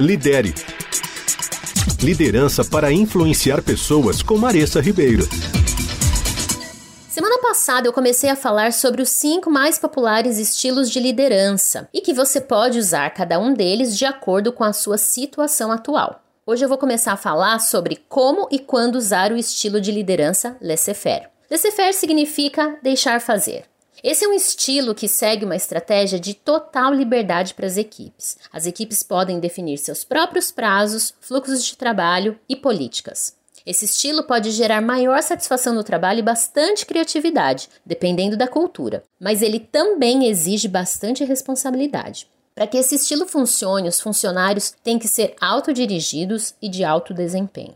Lidere. Liderança para influenciar pessoas com Maressa Ribeiro. Semana passada eu comecei a falar sobre os cinco mais populares estilos de liderança e que você pode usar cada um deles de acordo com a sua situação atual. Hoje eu vou começar a falar sobre como e quando usar o estilo de liderança laissez-faire. Laissez-faire significa deixar fazer. Esse é um estilo que segue uma estratégia de total liberdade para as equipes. As equipes podem definir seus próprios prazos, fluxos de trabalho e políticas. Esse estilo pode gerar maior satisfação no trabalho e bastante criatividade, dependendo da cultura, mas ele também exige bastante responsabilidade. Para que esse estilo funcione, os funcionários têm que ser autodirigidos e de alto desempenho.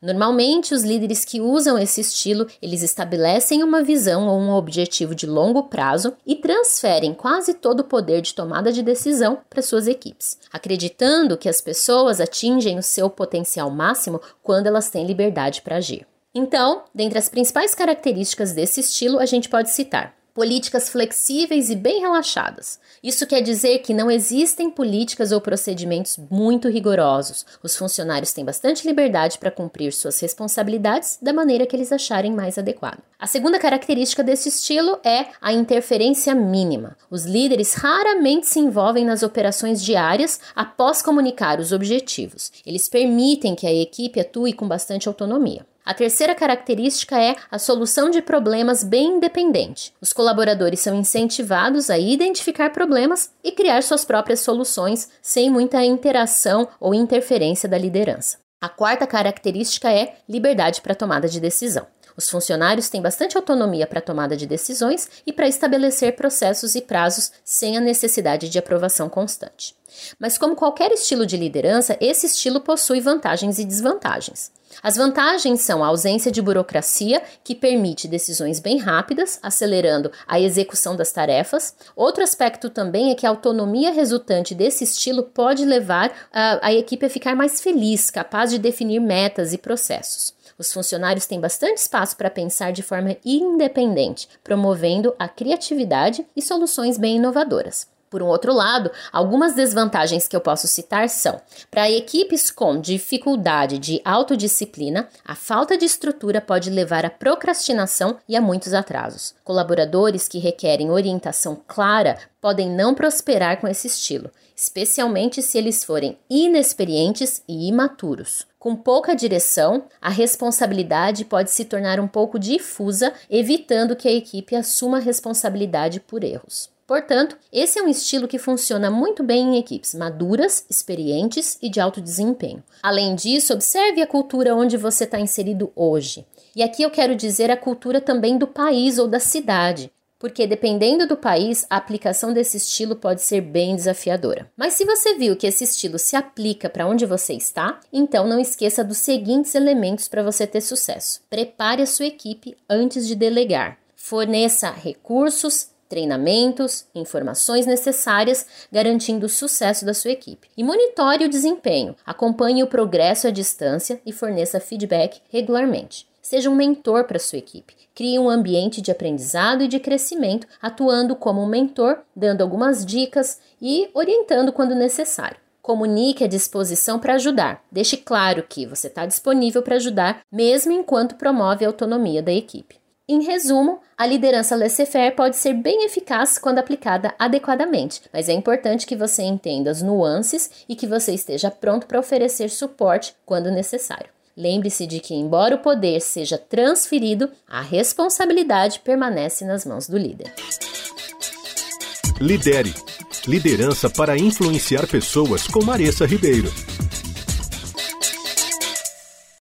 Normalmente, os líderes que usam esse estilo, eles estabelecem uma visão ou um objetivo de longo prazo e transferem quase todo o poder de tomada de decisão para suas equipes, acreditando que as pessoas atingem o seu potencial máximo quando elas têm liberdade para agir. Então, dentre as principais características desse estilo, a gente pode citar políticas flexíveis e bem relaxadas. Isso quer dizer que não existem políticas ou procedimentos muito rigorosos. Os funcionários têm bastante liberdade para cumprir suas responsabilidades da maneira que eles acharem mais adequado. A segunda característica desse estilo é a interferência mínima. Os líderes raramente se envolvem nas operações diárias após comunicar os objetivos. Eles permitem que a equipe atue com bastante autonomia. A terceira característica é a solução de problemas bem independente. Os colaboradores são incentivados a identificar problemas e criar suas próprias soluções sem muita interação ou interferência da liderança. A quarta característica é liberdade para tomada de decisão. Os funcionários têm bastante autonomia para tomada de decisões e para estabelecer processos e prazos sem a necessidade de aprovação constante. Mas, como qualquer estilo de liderança, esse estilo possui vantagens e desvantagens. As vantagens são a ausência de burocracia, que permite decisões bem rápidas, acelerando a execução das tarefas. Outro aspecto também é que a autonomia resultante desse estilo pode levar a, a equipe a ficar mais feliz, capaz de definir metas e processos. Os funcionários têm bastante espaço para pensar de forma independente, promovendo a criatividade e soluções bem inovadoras. Por um outro lado, algumas desvantagens que eu posso citar são: para equipes com dificuldade de autodisciplina, a falta de estrutura pode levar à procrastinação e a muitos atrasos. Colaboradores que requerem orientação clara podem não prosperar com esse estilo, especialmente se eles forem inexperientes e imaturos. Com pouca direção, a responsabilidade pode se tornar um pouco difusa, evitando que a equipe assuma responsabilidade por erros. Portanto, esse é um estilo que funciona muito bem em equipes maduras, experientes e de alto desempenho. Além disso, observe a cultura onde você está inserido hoje. E aqui eu quero dizer a cultura também do país ou da cidade, porque dependendo do país, a aplicação desse estilo pode ser bem desafiadora. Mas se você viu que esse estilo se aplica para onde você está, então não esqueça dos seguintes elementos para você ter sucesso. Prepare a sua equipe antes de delegar. Forneça recursos, treinamentos, informações necessárias, garantindo o sucesso da sua equipe. E monitore o desempenho, acompanhe o progresso à distância e forneça feedback regularmente. Seja um mentor para sua equipe. Crie um ambiente de aprendizado e de crescimento, atuando como um mentor, dando algumas dicas e orientando quando necessário. Comunique a disposição para ajudar. Deixe claro que você está disponível para ajudar, mesmo enquanto promove a autonomia da equipe. Em resumo, a liderança laissez-faire pode ser bem eficaz quando aplicada adequadamente, mas é importante que você entenda as nuances e que você esteja pronto para oferecer suporte quando necessário. Lembre-se de que, embora o poder seja transferido, a responsabilidade permanece nas mãos do líder. Lidere. Liderança para influenciar pessoas com Maressa Ribeiro.